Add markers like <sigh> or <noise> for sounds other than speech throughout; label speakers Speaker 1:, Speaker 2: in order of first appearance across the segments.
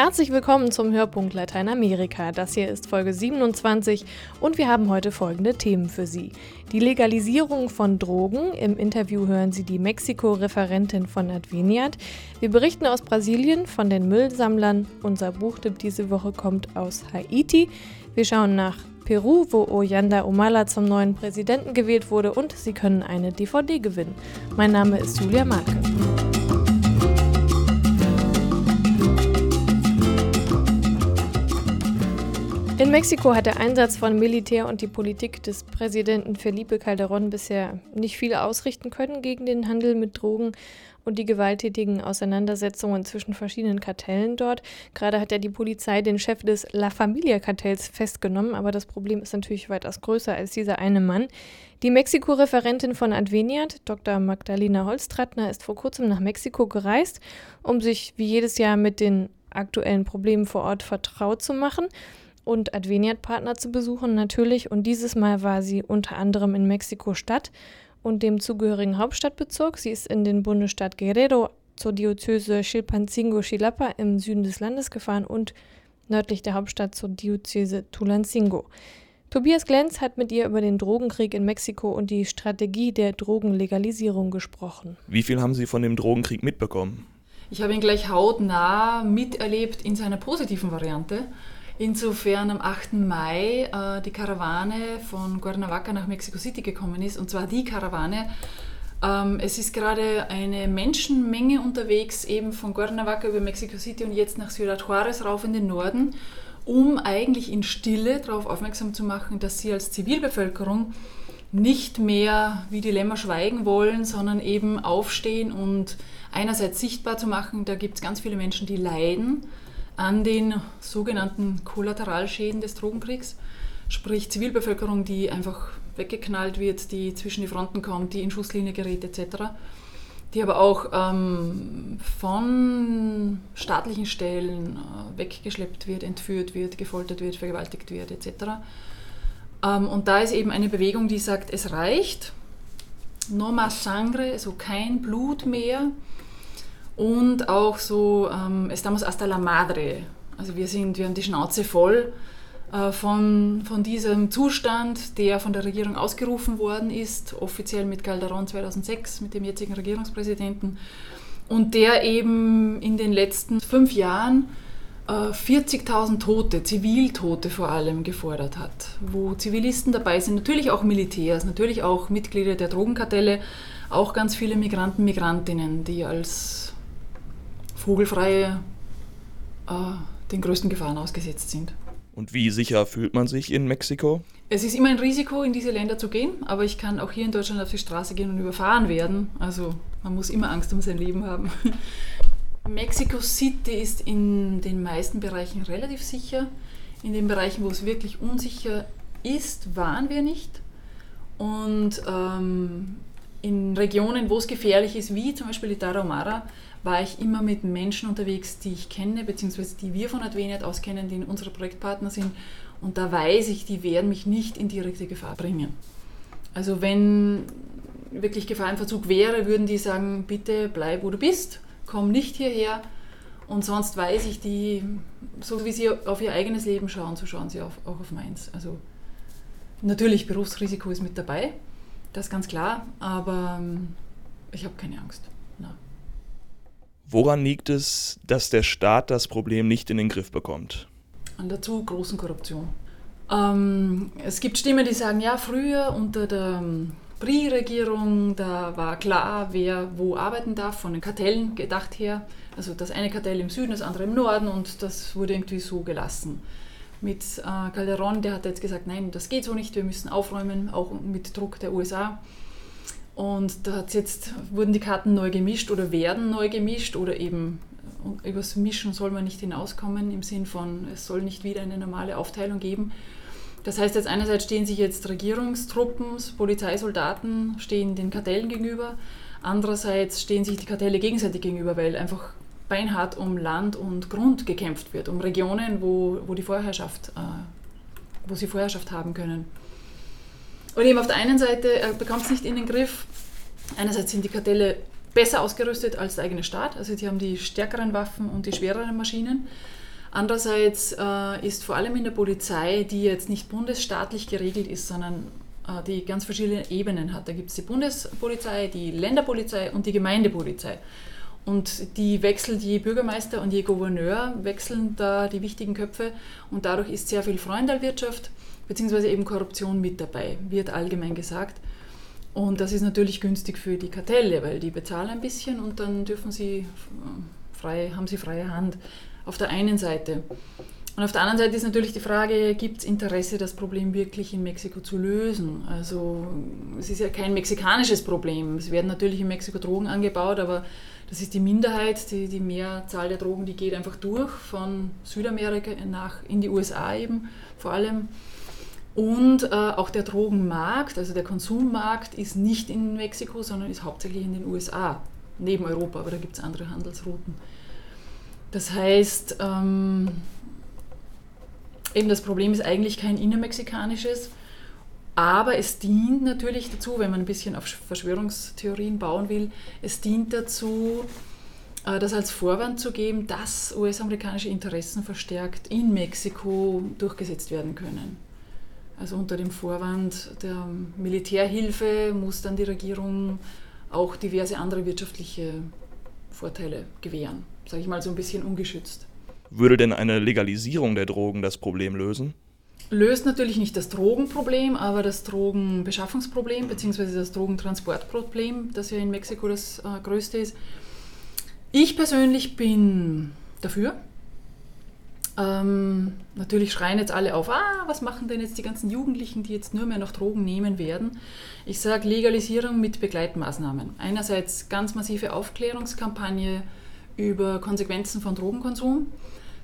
Speaker 1: Herzlich willkommen zum Hörpunkt Lateinamerika. Das hier ist Folge 27 und wir haben heute folgende Themen für Sie. Die Legalisierung von Drogen. Im Interview hören Sie die Mexiko-Referentin von Adveniat. Wir berichten aus Brasilien von den Müllsammlern. Unser Buchtipp diese Woche kommt aus Haiti. Wir schauen nach Peru, wo Oyanda Omala zum neuen Präsidenten gewählt wurde und Sie können eine DVD gewinnen. Mein Name ist Julia Marke. In Mexiko hat der Einsatz von Militär und die Politik des Präsidenten Felipe Calderón bisher nicht viel ausrichten können gegen den Handel mit Drogen und die gewalttätigen Auseinandersetzungen zwischen verschiedenen Kartellen dort. Gerade hat ja die Polizei den Chef des La Familia-Kartells festgenommen, aber das Problem ist natürlich weitaus größer als dieser eine Mann. Die Mexiko-Referentin von Adveniat, Dr. Magdalena Holstrattner, ist vor kurzem nach Mexiko gereist, um sich wie jedes Jahr mit den aktuellen Problemen vor Ort vertraut zu machen und Adveniat-Partner zu besuchen, natürlich. Und dieses Mal war sie unter anderem in Mexiko-Stadt und dem zugehörigen Hauptstadtbezirk. Sie ist in den Bundesstaat Guerrero zur Diözese Chilpancingo-Chilapa im Süden des Landes gefahren und nördlich der Hauptstadt zur Diözese Tulancingo. Tobias Glenz hat mit ihr über den Drogenkrieg in Mexiko und die Strategie der Drogenlegalisierung gesprochen.
Speaker 2: Wie viel haben Sie von dem Drogenkrieg mitbekommen?
Speaker 3: Ich habe ihn gleich hautnah miterlebt in seiner positiven Variante. Insofern am 8. Mai äh, die Karawane von Cuernavaca nach Mexico City gekommen ist, und zwar die Karawane. Ähm, es ist gerade eine Menschenmenge unterwegs, eben von Cuernavaca über Mexico City und jetzt nach Ciudad Juarez rauf in den Norden, um eigentlich in Stille darauf aufmerksam zu machen, dass sie als Zivilbevölkerung nicht mehr wie die Lämmer schweigen wollen, sondern eben aufstehen und einerseits sichtbar zu machen, da gibt es ganz viele Menschen, die leiden an den sogenannten Kollateralschäden des Drogenkriegs, sprich Zivilbevölkerung, die einfach weggeknallt wird, die zwischen die Fronten kommt, die in Schusslinie gerät etc., die aber auch ähm, von staatlichen Stellen äh, weggeschleppt wird, entführt wird, gefoltert wird, vergewaltigt wird etc. Ähm, und da ist eben eine Bewegung, die sagt, es reicht, no más sangre, also kein Blut mehr, und auch so ähm, Estamos hasta la madre. Also wir, sind, wir haben die Schnauze voll äh, von, von diesem Zustand, der von der Regierung ausgerufen worden ist, offiziell mit Calderon 2006, mit dem jetzigen Regierungspräsidenten, und der eben in den letzten fünf Jahren äh, 40.000 Tote, Ziviltote vor allem, gefordert hat, wo Zivilisten dabei sind, natürlich auch Militärs, natürlich auch Mitglieder der Drogenkartelle, auch ganz viele Migranten, Migrantinnen, die als vogelfreie äh, den größten Gefahren ausgesetzt sind.
Speaker 2: Und wie sicher fühlt man sich in Mexiko?
Speaker 3: Es ist immer ein Risiko, in diese Länder zu gehen, aber ich kann auch hier in Deutschland auf die Straße gehen und überfahren werden. Also man muss immer Angst um sein Leben haben. <laughs> Mexico City ist in den meisten Bereichen relativ sicher. In den Bereichen, wo es wirklich unsicher ist, waren wir nicht. Und ähm, in Regionen, wo es gefährlich ist, wie zum Beispiel die Tarahumara, war ich immer mit Menschen unterwegs, die ich kenne, beziehungsweise die wir von Adveniat aus kennen, die unsere Projektpartner sind. Und da weiß ich, die werden mich nicht in direkte Gefahr bringen. Also wenn wirklich Gefahr im Verzug wäre, würden die sagen, bitte bleib, wo du bist, komm nicht hierher. Und sonst weiß ich, die, so wie sie auf ihr eigenes Leben schauen, so schauen sie auch auf meins. Also natürlich, Berufsrisiko ist mit dabei, das ist ganz klar, aber ähm, ich habe keine Angst. Na.
Speaker 2: Woran liegt es, dass der Staat das Problem nicht in den Griff bekommt?
Speaker 3: An der zu großen Korruption. Ähm, es gibt Stimmen, die sagen, ja, früher unter der PRI-Regierung, da war klar, wer wo arbeiten darf, von den Kartellen gedacht her. Also das eine Kartell im Süden, das andere im Norden und das wurde irgendwie so gelassen. Mit äh, Calderon, der hat jetzt gesagt, nein, das geht so nicht, wir müssen aufräumen, auch mit Druck der USA. Und da hat's jetzt, wurden die Karten neu gemischt oder werden neu gemischt oder eben äh, übers Mischen soll man nicht hinauskommen im Sinn von, es soll nicht wieder eine normale Aufteilung geben. Das heißt jetzt einerseits stehen sich jetzt Regierungstruppen, Polizeisoldaten stehen den Kartellen gegenüber, andererseits stehen sich die Kartelle gegenseitig gegenüber, weil einfach beinhart um Land und Grund gekämpft wird, um Regionen, wo, wo die Vorherrschaft, äh, wo sie Vorherrschaft haben können. Und eben auf der einen Seite er bekommt es nicht in den Griff. Einerseits sind die Kartelle besser ausgerüstet als der eigene Staat, also sie haben die stärkeren Waffen und die schwereren Maschinen. Andererseits äh, ist vor allem in der Polizei, die jetzt nicht bundesstaatlich geregelt ist, sondern äh, die ganz verschiedene Ebenen hat. Da gibt es die Bundespolizei, die Länderpolizei und die Gemeindepolizei. Und die wechselt je Bürgermeister und je Gouverneur, wechseln da die wichtigen Köpfe und dadurch ist sehr viel Freundalwirtschaft bzw. eben Korruption mit dabei, wird allgemein gesagt. Und das ist natürlich günstig für die Kartelle, weil die bezahlen ein bisschen und dann dürfen sie äh, frei, haben sie freie Hand auf der einen Seite. Und auf der anderen Seite ist natürlich die Frage, gibt es Interesse, das Problem wirklich in Mexiko zu lösen? Also es ist ja kein mexikanisches Problem. Es werden natürlich in Mexiko Drogen angebaut, aber das ist die Minderheit. Die, die Mehrzahl der Drogen, die geht einfach durch von Südamerika nach in die USA eben vor allem. Und äh, auch der Drogenmarkt, also der Konsummarkt, ist nicht in Mexiko, sondern ist hauptsächlich in den USA, neben Europa, aber da gibt es andere Handelsrouten. Das heißt, ähm, eben das Problem ist eigentlich kein innermexikanisches, aber es dient natürlich dazu, wenn man ein bisschen auf Verschwörungstheorien bauen will, es dient dazu, äh, das als Vorwand zu geben, dass US-amerikanische Interessen verstärkt in Mexiko durchgesetzt werden können. Also unter dem Vorwand der Militärhilfe muss dann die Regierung auch diverse andere wirtschaftliche Vorteile gewähren sage ich mal, so ein bisschen ungeschützt.
Speaker 2: Würde denn eine Legalisierung der Drogen das Problem lösen?
Speaker 3: Löst natürlich nicht das Drogenproblem, aber das Drogenbeschaffungsproblem bzw. das Drogentransportproblem, das ja in Mexiko das äh, größte ist. Ich persönlich bin dafür. Ähm, natürlich schreien jetzt alle auf, ah, was machen denn jetzt die ganzen Jugendlichen, die jetzt nur mehr noch Drogen nehmen werden? Ich sage Legalisierung mit Begleitmaßnahmen. Einerseits ganz massive Aufklärungskampagne über Konsequenzen von Drogenkonsum,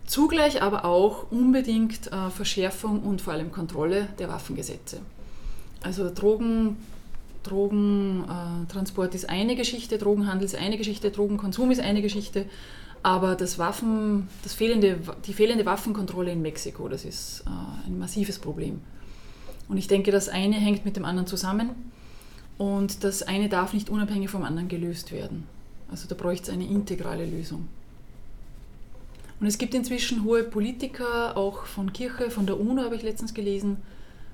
Speaker 3: zugleich aber auch unbedingt äh, Verschärfung und vor allem Kontrolle der Waffengesetze. Also Drogen, Drogentransport äh, ist eine Geschichte, Drogenhandel ist eine Geschichte, Drogenkonsum ist eine Geschichte, aber das Waffen, das fehlende, die fehlende Waffenkontrolle in Mexiko, das ist äh, ein massives Problem. Und ich denke, das eine hängt mit dem anderen zusammen und das eine darf nicht unabhängig vom anderen gelöst werden. Also da bräuchte es eine integrale Lösung. Und es gibt inzwischen hohe Politiker, auch von Kirche, von der UNO habe ich letztens gelesen.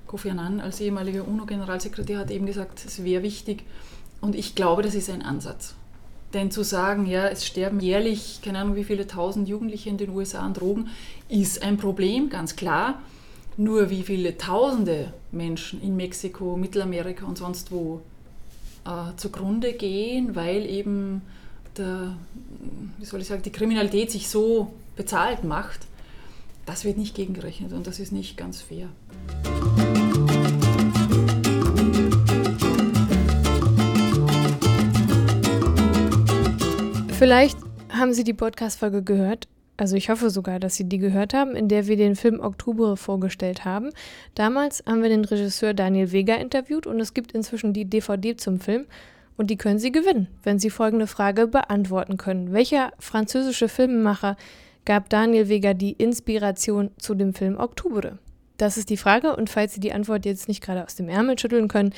Speaker 3: Kofi Annan als ehemaliger UNO-Generalsekretär hat eben gesagt, es wäre wichtig. Und ich glaube, das ist ein Ansatz. Denn zu sagen, ja, es sterben jährlich, keine Ahnung wie viele tausend Jugendliche in den USA an Drogen, ist ein Problem, ganz klar. Nur wie viele tausende Menschen in Mexiko, Mittelamerika und sonst wo äh, zugrunde gehen, weil eben der, wie soll ich sagen, die Kriminalität sich so bezahlt macht, das wird nicht gegengerechnet und das ist nicht ganz fair.
Speaker 1: Vielleicht haben Sie die Podcast-Folge gehört. Also ich hoffe sogar, dass Sie die gehört haben, in der wir den Film Oktober vorgestellt haben. Damals haben wir den Regisseur Daniel Vega interviewt und es gibt inzwischen die DVD zum Film. Und die können Sie gewinnen, wenn Sie folgende Frage beantworten können. Welcher französische Filmemacher gab Daniel Vega die Inspiration zu dem Film Oktober? Das ist die Frage und falls Sie die Antwort jetzt nicht gerade aus dem Ärmel schütteln können,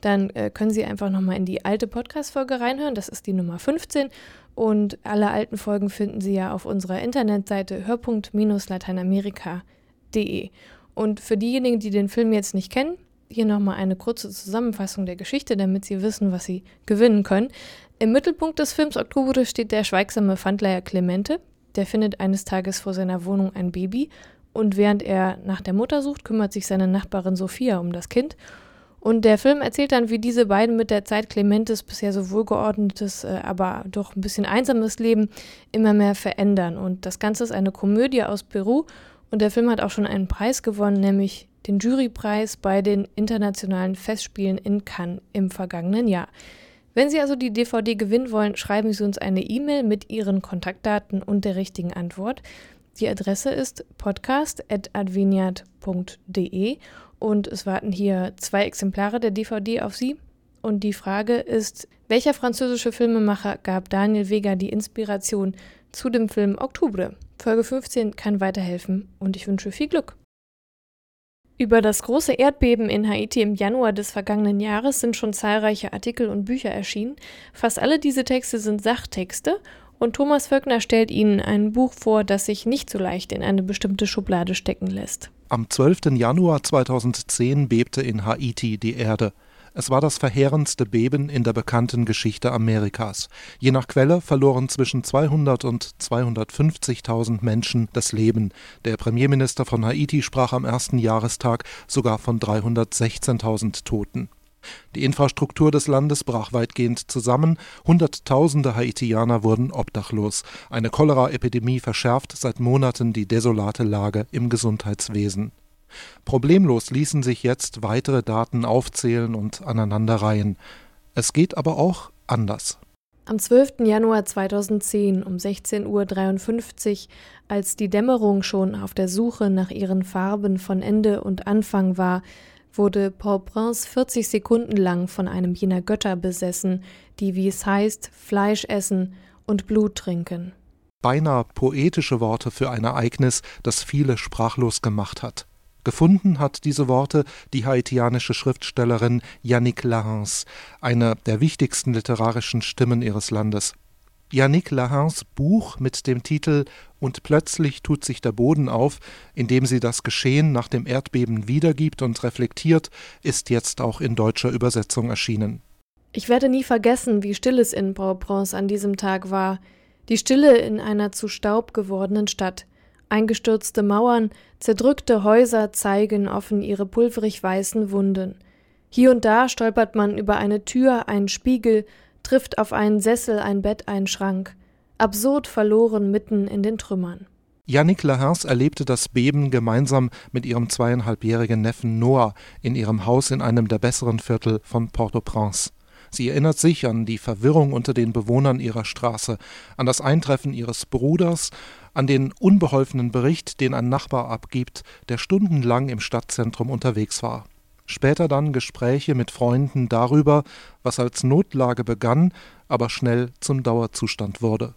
Speaker 1: dann äh, können Sie einfach nochmal in die alte Podcast-Folge reinhören. Das ist die Nummer 15 und alle alten Folgen finden Sie ja auf unserer Internetseite hörpunkt-lateinamerika.de. Und für diejenigen, die den Film jetzt nicht kennen, hier nochmal eine kurze Zusammenfassung der Geschichte, damit Sie wissen, was Sie gewinnen können. Im Mittelpunkt des Films Oktober steht der schweigsame Pfandleiher Clemente. Der findet eines Tages vor seiner Wohnung ein Baby und während er nach der Mutter sucht, kümmert sich seine Nachbarin Sophia um das Kind. Und der Film erzählt dann, wie diese beiden mit der Zeit Clementes bisher so wohlgeordnetes, äh, aber doch ein bisschen einsames Leben immer mehr verändern. Und das Ganze ist eine Komödie aus Peru und der Film hat auch schon einen Preis gewonnen, nämlich den Jurypreis bei den internationalen Festspielen in Cannes im vergangenen Jahr. Wenn Sie also die DVD gewinnen wollen, schreiben Sie uns eine E-Mail mit Ihren Kontaktdaten und der richtigen Antwort. Die Adresse ist podcast.adveniat.de und es warten hier zwei Exemplare der DVD auf Sie. Und die Frage ist, welcher französische Filmemacher gab Daniel Vega die Inspiration zu dem Film Oktober? Folge 15 kann weiterhelfen und ich wünsche viel Glück. Über das große Erdbeben in Haiti im Januar des vergangenen Jahres sind schon zahlreiche Artikel und Bücher erschienen. Fast alle diese Texte sind Sachtexte und Thomas Völkner stellt Ihnen ein Buch vor, das sich nicht so leicht in eine bestimmte Schublade stecken lässt.
Speaker 4: Am 12. Januar 2010 bebte in Haiti die Erde. Es war das verheerendste Beben in der bekannten Geschichte Amerikas. Je nach Quelle verloren zwischen 200 und 250.000 Menschen das Leben. Der Premierminister von Haiti sprach am ersten Jahrestag sogar von 316.000 Toten. Die Infrastruktur des Landes brach weitgehend zusammen, Hunderttausende Haitianer wurden obdachlos. Eine Cholera-Epidemie verschärft seit Monaten die desolate Lage im Gesundheitswesen. Problemlos ließen sich jetzt weitere Daten aufzählen und aneinanderreihen. Es geht aber auch anders.
Speaker 1: Am 12. Januar 2010 um 16.53 Uhr, als die Dämmerung schon auf der Suche nach ihren Farben von Ende und Anfang war, wurde Port-au-Prince 40 Sekunden lang von einem jener Götter besessen, die, wie es heißt, Fleisch essen und Blut trinken.
Speaker 4: Beinahe poetische Worte für ein Ereignis, das viele sprachlos gemacht hat. Gefunden hat diese Worte die haitianische Schriftstellerin Yannick Lahens, eine der wichtigsten literarischen Stimmen ihres Landes. Yannick Lahens Buch mit dem Titel Und plötzlich tut sich der Boden auf, in dem sie das Geschehen nach dem Erdbeben wiedergibt und reflektiert, ist jetzt auch in deutscher Übersetzung erschienen.
Speaker 1: Ich werde nie vergessen, wie still es in Port-au-Prince an diesem Tag war. Die Stille in einer zu Staub gewordenen Stadt. Eingestürzte Mauern, zerdrückte Häuser zeigen offen ihre pulverig weißen Wunden. Hier und da stolpert man über eine Tür, einen Spiegel, trifft auf einen Sessel, ein Bett, einen Schrank. Absurd verloren mitten in den Trümmern.
Speaker 4: Yannick Lahens erlebte das Beben gemeinsam mit ihrem zweieinhalbjährigen Neffen Noah in ihrem Haus in einem der besseren Viertel von Port-au-Prince. Sie erinnert sich an die Verwirrung unter den Bewohnern ihrer Straße, an das Eintreffen ihres Bruders, an den unbeholfenen Bericht, den ein Nachbar abgibt, der stundenlang im Stadtzentrum unterwegs war. Später dann Gespräche mit Freunden darüber, was als Notlage begann, aber schnell zum Dauerzustand wurde.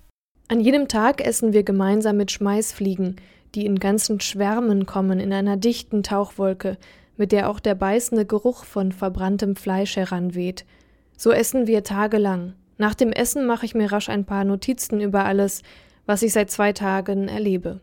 Speaker 1: An jedem Tag essen wir gemeinsam mit Schmeißfliegen, die in ganzen Schwärmen kommen in einer dichten Tauchwolke, mit der auch der beißende Geruch von verbranntem Fleisch heranweht. So essen wir tagelang. Nach dem Essen mache ich mir rasch ein paar Notizen über alles, was ich seit zwei Tagen erlebe.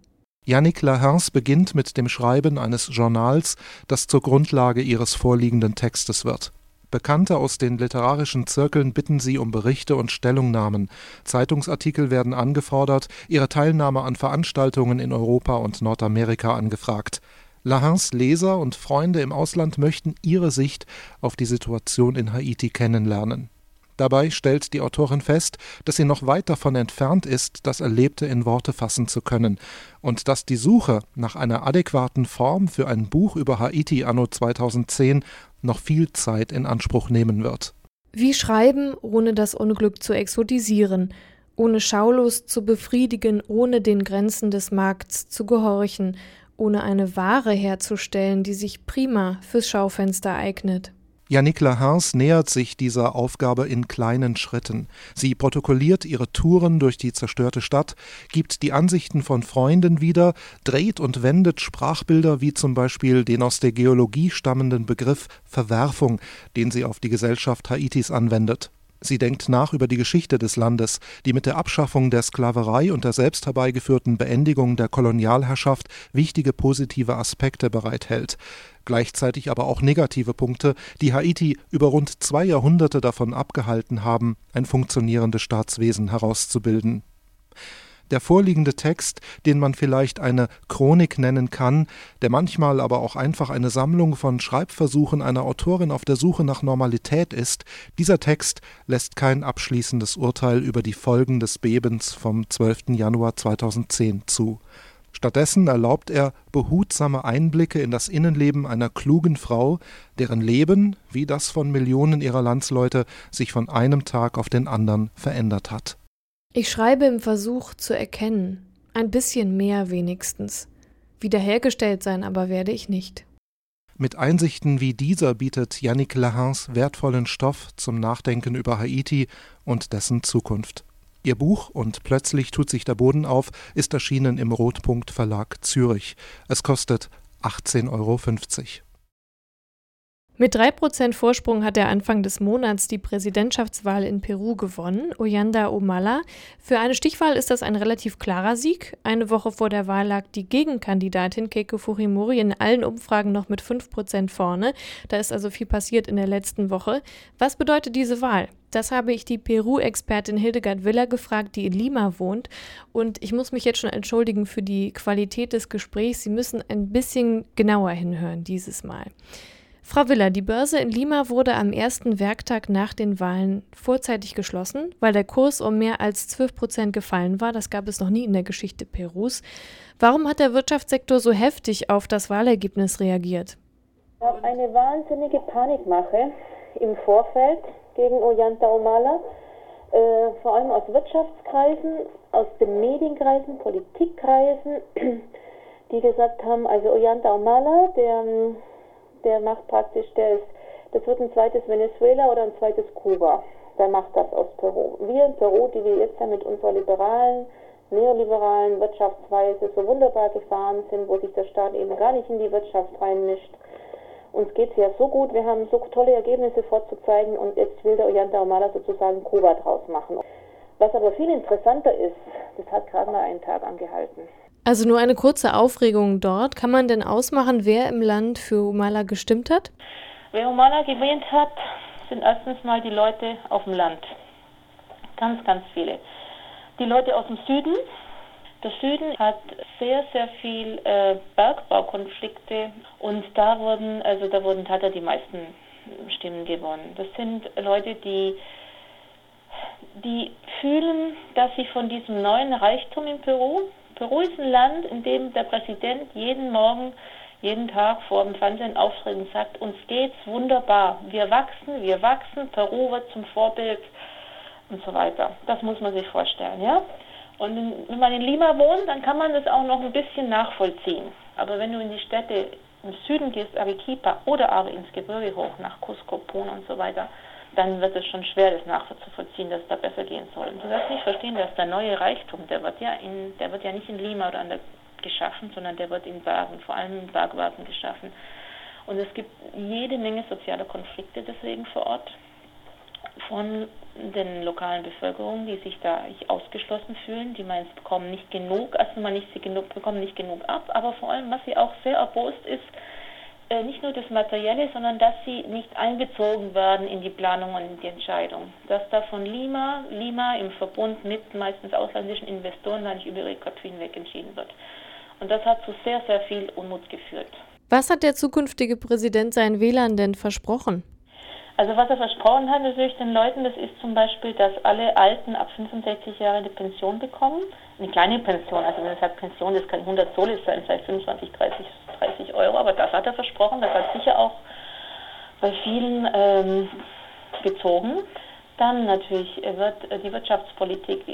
Speaker 4: Yannick Lahens beginnt mit dem Schreiben eines Journals, das zur Grundlage ihres vorliegenden Textes wird. Bekannte aus den literarischen Zirkeln bitten sie um Berichte und Stellungnahmen. Zeitungsartikel werden angefordert, ihre Teilnahme an Veranstaltungen in Europa und Nordamerika angefragt. Lahans Leser und Freunde im Ausland möchten ihre Sicht auf die Situation in Haiti kennenlernen. Dabei stellt die Autorin fest, dass sie noch weit davon entfernt ist, das Erlebte in Worte fassen zu können und dass die Suche nach einer adäquaten Form für ein Buch über Haiti anno 2010 noch viel Zeit in Anspruch nehmen wird.
Speaker 1: Wie schreiben, ohne das Unglück zu exotisieren, ohne Schaulust zu befriedigen, ohne den Grenzen des Markts zu gehorchen, ohne eine Ware herzustellen, die sich prima fürs Schaufenster eignet.
Speaker 4: Yannick Lahans nähert sich dieser Aufgabe in kleinen Schritten. Sie protokolliert ihre Touren durch die zerstörte Stadt, gibt die Ansichten von Freunden wieder, dreht und wendet Sprachbilder wie zum Beispiel den aus der Geologie stammenden Begriff Verwerfung, den sie auf die Gesellschaft Haitis anwendet. Sie denkt nach über die Geschichte des Landes, die mit der Abschaffung der Sklaverei und der selbst herbeigeführten Beendigung der Kolonialherrschaft wichtige positive Aspekte bereithält, gleichzeitig aber auch negative Punkte, die Haiti über rund zwei Jahrhunderte davon abgehalten haben, ein funktionierendes Staatswesen herauszubilden der vorliegende Text, den man vielleicht eine Chronik nennen kann, der manchmal aber auch einfach eine Sammlung von Schreibversuchen einer Autorin auf der Suche nach Normalität ist, dieser Text lässt kein abschließendes Urteil über die Folgen des Bebens vom 12. Januar 2010 zu. Stattdessen erlaubt er behutsame Einblicke in das Innenleben einer klugen Frau, deren Leben, wie das von Millionen ihrer Landsleute, sich von einem Tag auf den anderen verändert hat.
Speaker 1: Ich schreibe im Versuch zu erkennen, ein bisschen mehr wenigstens. Wiederhergestellt sein aber werde ich nicht.
Speaker 4: Mit Einsichten wie dieser bietet Yannick Lahans wertvollen Stoff zum Nachdenken über Haiti und dessen Zukunft. Ihr Buch Und plötzlich tut sich der Boden auf ist erschienen im Rotpunkt Verlag Zürich. Es kostet 18,50 Euro.
Speaker 1: Mit 3% Vorsprung hat er Anfang des Monats die Präsidentschaftswahl in Peru gewonnen, Ollanta Humala. Für eine Stichwahl ist das ein relativ klarer Sieg. Eine Woche vor der Wahl lag die Gegenkandidatin Keiko Fujimori in allen Umfragen noch mit 5% vorne. Da ist also viel passiert in der letzten Woche. Was bedeutet diese Wahl? Das habe ich die Peru-Expertin Hildegard Willer gefragt, die in Lima wohnt. Und ich muss mich jetzt schon entschuldigen für die Qualität des Gesprächs. Sie müssen ein bisschen genauer hinhören dieses Mal. Frau Willer, die Börse in Lima wurde am ersten Werktag nach den Wahlen vorzeitig geschlossen, weil der Kurs um mehr als 12 Prozent gefallen war. Das gab es noch nie in der Geschichte Perus. Warum hat der Wirtschaftssektor so heftig auf das Wahlergebnis reagiert?
Speaker 5: Es gab eine wahnsinnige Panikmache im Vorfeld gegen Ollanta Humala, äh, vor allem aus Wirtschaftskreisen, aus den Medienkreisen, Politikkreisen, <clears throat> die gesagt haben, also Ollanta Humala, der der macht praktisch, der ist, das wird ein zweites Venezuela oder ein zweites Kuba. Der macht das aus Peru. Wir in Peru, die wir jetzt ja mit unserer liberalen, neoliberalen Wirtschaftsweise so wunderbar gefahren sind, wo sich der Staat eben gar nicht in die Wirtschaft reinmischt. Uns geht es ja so gut, wir haben so tolle Ergebnisse vorzuzeigen und jetzt will der Ollanta Humala sozusagen Kuba draus machen. Was aber viel interessanter ist, das hat gerade mal einen Tag angehalten.
Speaker 1: Also nur eine kurze Aufregung dort. Kann man denn ausmachen, wer im Land für Humala gestimmt hat?
Speaker 6: Wer Humala gewählt hat, sind erstens mal die Leute auf dem Land. Ganz, ganz viele. Die Leute aus dem Süden. Der Süden hat sehr, sehr viel äh, Bergbaukonflikte und da wurden, also da wurden, er die meisten Stimmen gewonnen. Das sind Leute, die die fühlen, dass sie von diesem neuen Reichtum in Peru, Peru ist ein Land, in dem der Präsident jeden Morgen, jeden Tag vor dem Fernsehen auftritt und sagt, uns geht's wunderbar. Wir wachsen, wir wachsen, Peru wird zum Vorbild und so weiter. Das muss man sich vorstellen, ja. Und wenn man in Lima wohnt, dann kann man das auch noch ein bisschen nachvollziehen. Aber wenn du in die Städte im Süden gehst, Arequipa oder aber ins Gebirge hoch, nach Cusco, Puna und so weiter, dann wird es schon schwer, das nachzuvollziehen, dass es da besser gehen soll. Und du wirst nicht verstehen, dass der neue Reichtum, der wird ja in, der wird ja nicht in Lima oder an der geschaffen, sondern der wird in Bergen, vor allem in Bergwerken geschaffen. Und es gibt jede Menge sozialer Konflikte deswegen vor Ort von den lokalen Bevölkerungen, die sich da ausgeschlossen fühlen, die meinen, sie bekommen nicht genug, also nicht sie genug, bekommen nicht genug ab, aber vor allem, was sie auch sehr erbost ist, äh, nicht nur das Materielle, sondern dass sie nicht einbezogen werden in die Planung und in die Entscheidung. Dass da von Lima, Lima im Verbund mit meistens ausländischen Investoren da nicht über ihre Köpfe hinweg entschieden wird. Und das hat zu sehr, sehr viel Unmut geführt.
Speaker 1: Was hat der zukünftige Präsident seinen Wählern denn versprochen?
Speaker 6: Also was er versprochen hat natürlich den Leuten, das ist zum Beispiel, dass alle Alten ab 65 Jahre eine Pension bekommen. Eine kleine Pension, also wenn er sagt Pension, das kann 100 Solis sein, vielleicht 25, 30, 30 Euro, aber das hat er versprochen, das hat sicher auch bei vielen ähm, gezogen. Dann natürlich wird die Wirtschaftspolitik.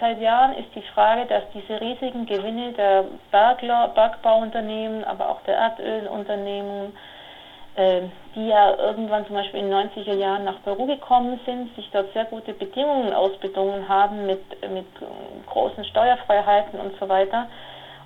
Speaker 6: Seit Jahren ist die Frage, dass diese riesigen Gewinne der Bergler, Bergbauunternehmen, aber auch der Erdölunternehmen, ähm, die ja irgendwann zum Beispiel in den 90er Jahren nach Peru gekommen sind, sich dort sehr gute Bedingungen ausbedungen haben mit, mit großen Steuerfreiheiten und so weiter,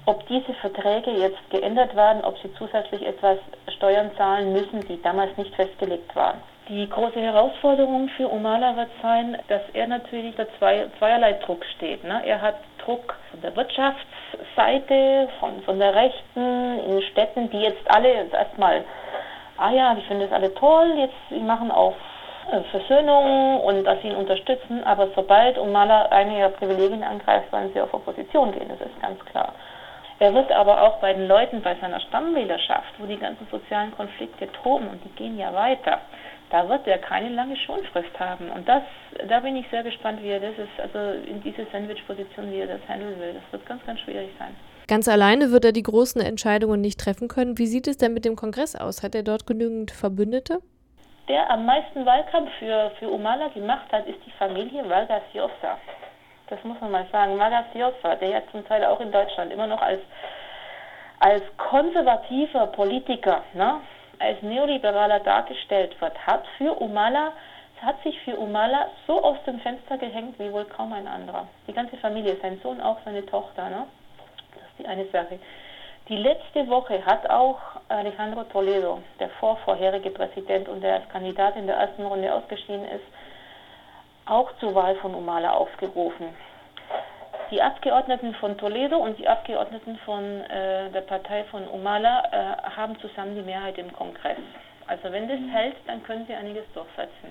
Speaker 6: ob diese Verträge jetzt geändert werden, ob sie zusätzlich etwas Steuern zahlen müssen, die damals nicht festgelegt waren. Die große Herausforderung für Umala wird sein, dass er natürlich unter zwei, zweierlei Druck steht. Ne? Er hat Druck von der Wirtschaftsseite, von, von der Rechten, in Städten, die jetzt alle erstmal ah ja, die finden das alle toll, jetzt sie machen auch äh, Versöhnung und dass sie ihn unterstützen, aber sobald Umala eine ihrer Privilegien angreift, werden sie auf Opposition gehen, das ist ganz klar. Er wird aber auch bei den Leuten, bei seiner Stammwählerschaft, wo die ganzen sozialen Konflikte toben und die gehen ja weiter, da wird er keine lange Schonfrist haben. Und das, da bin ich sehr gespannt, wie er das ist, also in diese Sandwich-Position, wie er das handeln will. Das wird ganz, ganz schwierig sein.
Speaker 1: Ganz alleine wird er die großen Entscheidungen nicht treffen können. Wie sieht es denn mit dem Kongress aus? Hat er dort genügend Verbündete?
Speaker 6: Der am meisten Wahlkampf für, für Umala gemacht hat, ist die Familie Vargas Llosa. Das muss man mal sagen. Vargas Llosa, der ja zum Teil auch in Deutschland immer noch als, als konservativer Politiker, ne, als Neoliberaler dargestellt wird, hat für Umala hat sich für Umala so aus dem Fenster gehängt wie wohl kaum ein anderer. Die ganze Familie, sein Sohn auch, seine Tochter. Ne? die eine Sache.
Speaker 7: Die letzte Woche hat auch Alejandro Toledo, der vorvorherige Präsident und der als Kandidat in der ersten Runde ausgeschieden ist, auch zur Wahl von Umala aufgerufen. Die Abgeordneten von Toledo und die Abgeordneten von äh, der Partei von Umala äh, haben zusammen die Mehrheit im Kongress. Also wenn das hält, dann können sie einiges durchsetzen.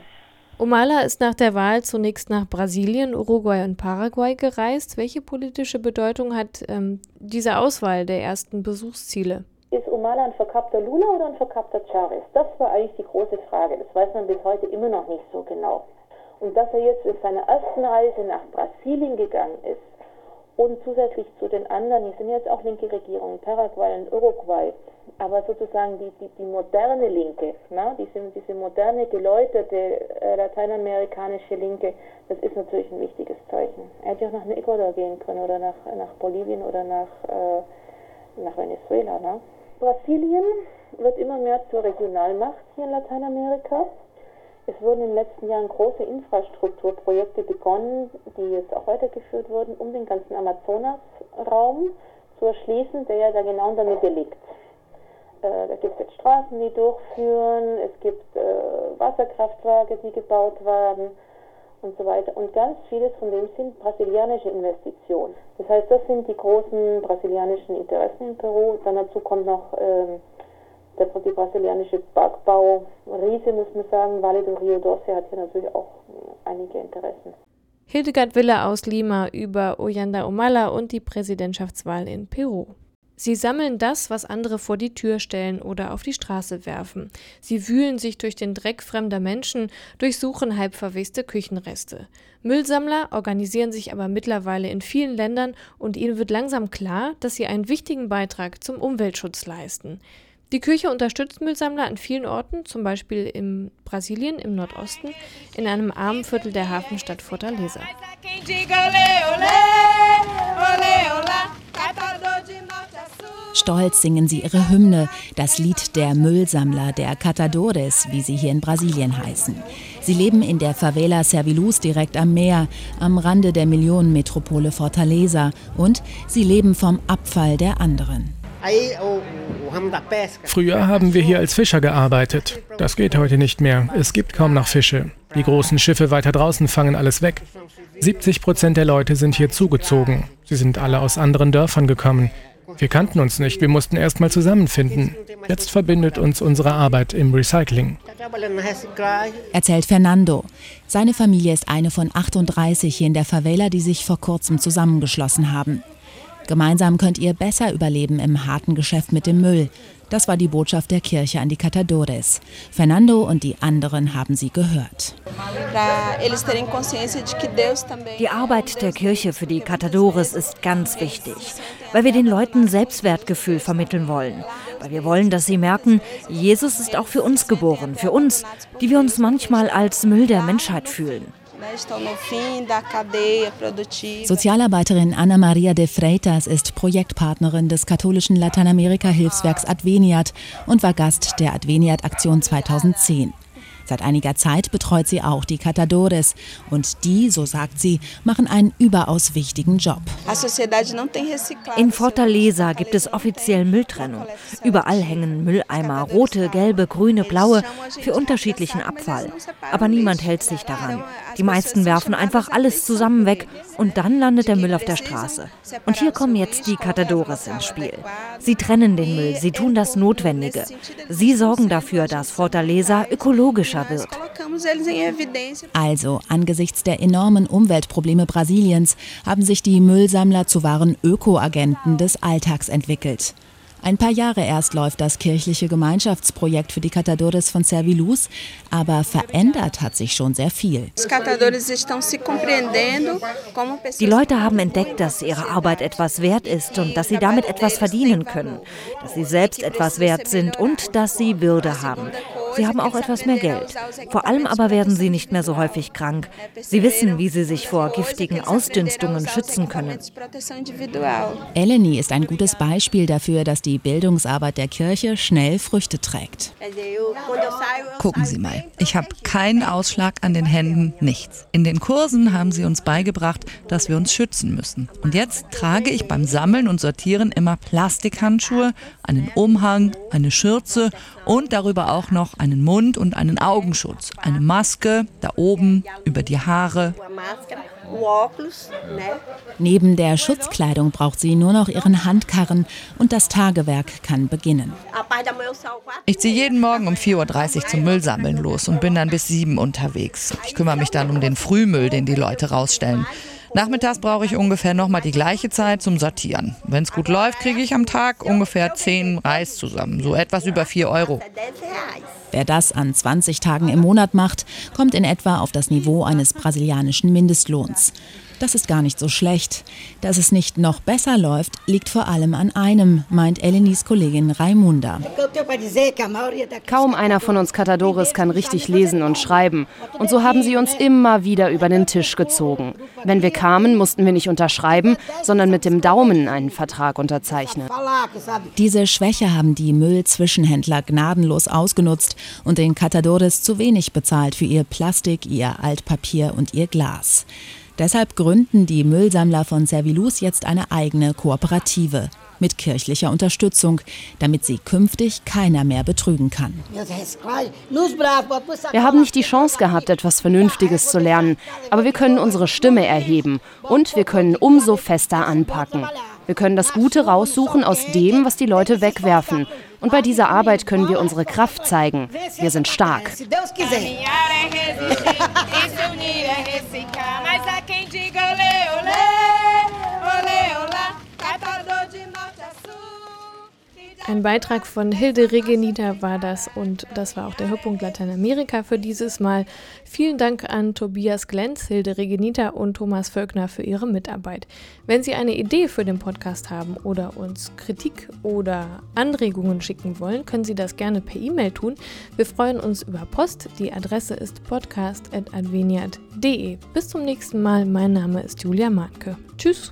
Speaker 1: Umala ist nach der Wahl zunächst nach Brasilien, Uruguay und Paraguay gereist. Welche politische Bedeutung hat ähm, diese Auswahl der ersten Besuchsziele?
Speaker 6: Ist Umala ein verkappter Lula oder ein verkappter Chavez? Das war eigentlich die große Frage. Das weiß man bis heute immer noch nicht so genau. Und dass er jetzt in seiner ersten Reise nach Brasilien gegangen ist und zusätzlich zu den anderen, hier sind jetzt auch linke Regierungen, Paraguay und Uruguay, aber sozusagen die, die, die moderne Linke, ne, diese, diese moderne, geläuterte äh, lateinamerikanische Linke, das ist natürlich ein wichtiges Zeichen. Er hätte auch nach Ecuador gehen können oder nach, nach Bolivien oder nach, äh, nach Venezuela. Ne? Brasilien wird immer mehr zur Regionalmacht hier in Lateinamerika. Es wurden in den letzten Jahren große Infrastrukturprojekte begonnen, die jetzt auch weitergeführt wurden, um den ganzen Amazonasraum zu erschließen, der ja da genau in der Mitte liegt. Äh, da gibt es jetzt Straßen, die durchführen, es gibt äh, Wasserkraftwerke, die gebaut werden und so weiter. Und ganz vieles von dem sind brasilianische Investitionen. Das heißt, das sind die großen brasilianischen Interessen in Peru. Dann dazu kommt noch ähm, der, die brasilianische Bergbau-Riese, muss man sagen. Vale do Rio Doce hat hier natürlich auch einige Interessen.
Speaker 1: Hildegard Wille aus Lima über Ollanta Humala und die Präsidentschaftswahl in Peru. Sie sammeln das, was andere vor die Tür stellen oder auf die Straße werfen. Sie wühlen sich durch den Dreck fremder Menschen, durchsuchen halb verweste Küchenreste. Müllsammler organisieren sich aber mittlerweile in vielen Ländern und ihnen wird langsam klar, dass sie einen wichtigen Beitrag zum Umweltschutz leisten. Die Kirche unterstützt Müllsammler an vielen Orten, zum Beispiel in Brasilien im Nordosten, in einem armen Viertel der Hafenstadt Fortaleza.
Speaker 8: Stolz singen sie ihre Hymne, das Lied der Müllsammler, der Catadores, wie sie hier in Brasilien heißen. Sie leben in der Favela Servilus direkt am Meer, am Rande der Millionenmetropole Fortaleza und sie leben vom Abfall der anderen.
Speaker 9: Früher haben wir hier als Fischer gearbeitet. Das geht heute nicht mehr. Es gibt kaum noch Fische. Die großen Schiffe weiter draußen fangen alles weg. 70 Prozent der Leute sind hier zugezogen. Sie sind alle aus anderen Dörfern gekommen. Wir kannten uns nicht, wir mussten erst mal zusammenfinden. Jetzt verbindet uns unsere Arbeit im Recycling.
Speaker 8: Erzählt Fernando. Seine Familie ist eine von 38 hier in der Favela, die sich vor kurzem zusammengeschlossen haben. Gemeinsam könnt ihr besser überleben im harten Geschäft mit dem Müll. Das war die Botschaft der Kirche an die Catadores. Fernando und die anderen haben sie gehört.
Speaker 10: Die Arbeit der Kirche für die Catadores ist ganz wichtig, weil wir den Leuten Selbstwertgefühl vermitteln wollen. Weil wir wollen, dass sie merken, Jesus ist auch für uns geboren, für uns, die wir uns manchmal als Müll der Menschheit fühlen.
Speaker 8: Sozialarbeiterin Anna Maria de Freitas ist Projektpartnerin des katholischen Lateinamerika-Hilfswerks Adveniat und war Gast der Adveniat-Aktion 2010. Seit einiger Zeit betreut sie auch die Catadores und die, so sagt sie, machen einen überaus wichtigen Job.
Speaker 10: In Fortaleza gibt es offiziell Mülltrennung. Überall hängen Mülleimer, rote, gelbe, grüne, blaue, für unterschiedlichen Abfall. Aber niemand hält sich daran. Die meisten werfen einfach alles zusammen weg und dann landet der Müll auf der Straße. Und hier kommen jetzt die Catadores ins Spiel. Sie trennen den Müll, sie tun das Notwendige. Sie sorgen dafür, dass Fortaleza ökologischer wird.
Speaker 8: Also, angesichts der enormen Umweltprobleme Brasiliens haben sich die Müllsammler zu wahren Ökoagenten des Alltags entwickelt. Ein paar Jahre erst läuft das kirchliche Gemeinschaftsprojekt für die Catadores von Servilus, aber verändert hat sich schon sehr viel.
Speaker 10: Die Leute haben entdeckt, dass ihre Arbeit etwas wert ist und dass sie damit etwas verdienen können, dass sie selbst etwas wert sind und dass sie Würde haben. Sie haben auch etwas mehr Geld. Vor allem aber werden sie nicht mehr so häufig krank. Sie wissen, wie sie sich vor giftigen Ausdünstungen schützen können.
Speaker 8: Eleni ist ein gutes Beispiel dafür, dass die Bildungsarbeit der Kirche schnell Früchte trägt.
Speaker 11: Gucken Sie mal, ich habe keinen Ausschlag an den Händen, nichts. In den Kursen haben sie uns beigebracht, dass wir uns schützen müssen. Und jetzt trage ich beim Sammeln und Sortieren immer Plastikhandschuhe, einen Umhang, eine Schürze und darüber auch noch einen Mund- und einen Augenschutz, eine Maske da oben über die Haare.
Speaker 8: Neben der Schutzkleidung braucht sie nur noch ihren Handkarren und das Tagewerk kann beginnen.
Speaker 11: Ich ziehe jeden Morgen um 4.30 Uhr zum Müllsammeln los und bin dann bis 7 Uhr unterwegs. Ich kümmere mich dann um den Frühmüll, den die Leute rausstellen. Nachmittags brauche ich ungefähr nochmal die gleiche Zeit zum Sortieren. Wenn es gut läuft, kriege ich am Tag ungefähr 10 Reis zusammen, so etwas über 4 Euro.
Speaker 8: Wer das an 20 Tagen im Monat macht, kommt in etwa auf das Niveau eines brasilianischen Mindestlohns. Das ist gar nicht so schlecht. Dass es nicht noch besser läuft, liegt vor allem an einem, meint Elenis Kollegin Raimunda.
Speaker 12: Kaum einer von uns Catadores kann richtig lesen und schreiben. Und so haben sie uns immer wieder über den Tisch gezogen. Wenn wir kamen, mussten wir nicht unterschreiben, sondern mit dem Daumen einen Vertrag unterzeichnen.
Speaker 8: Diese Schwäche haben die Müllzwischenhändler gnadenlos ausgenutzt und den Catadores zu wenig bezahlt für ihr Plastik, ihr Altpapier und ihr Glas. Deshalb gründen die Müllsammler von Servilus jetzt eine eigene Kooperative mit kirchlicher Unterstützung, damit sie künftig keiner mehr betrügen kann.
Speaker 12: Wir haben nicht die Chance gehabt, etwas Vernünftiges zu lernen, aber wir können unsere Stimme erheben und wir können umso fester anpacken. Wir können das Gute raussuchen aus dem, was die Leute wegwerfen. Und bei dieser Arbeit können wir unsere Kraft zeigen. Wir sind stark.
Speaker 1: Ein Beitrag von Hilde Regenita war das und das war auch der Höhepunkt Lateinamerika für dieses Mal. Vielen Dank an Tobias Glenz, Hilde Regenita und Thomas Völkner für ihre Mitarbeit. Wenn Sie eine Idee für den Podcast haben oder uns Kritik oder Anregungen schicken wollen, können Sie das gerne per E-Mail tun. Wir freuen uns über Post. Die Adresse ist podcast.adveniat.de. Bis zum nächsten Mal. Mein Name ist Julia Marke. Tschüss.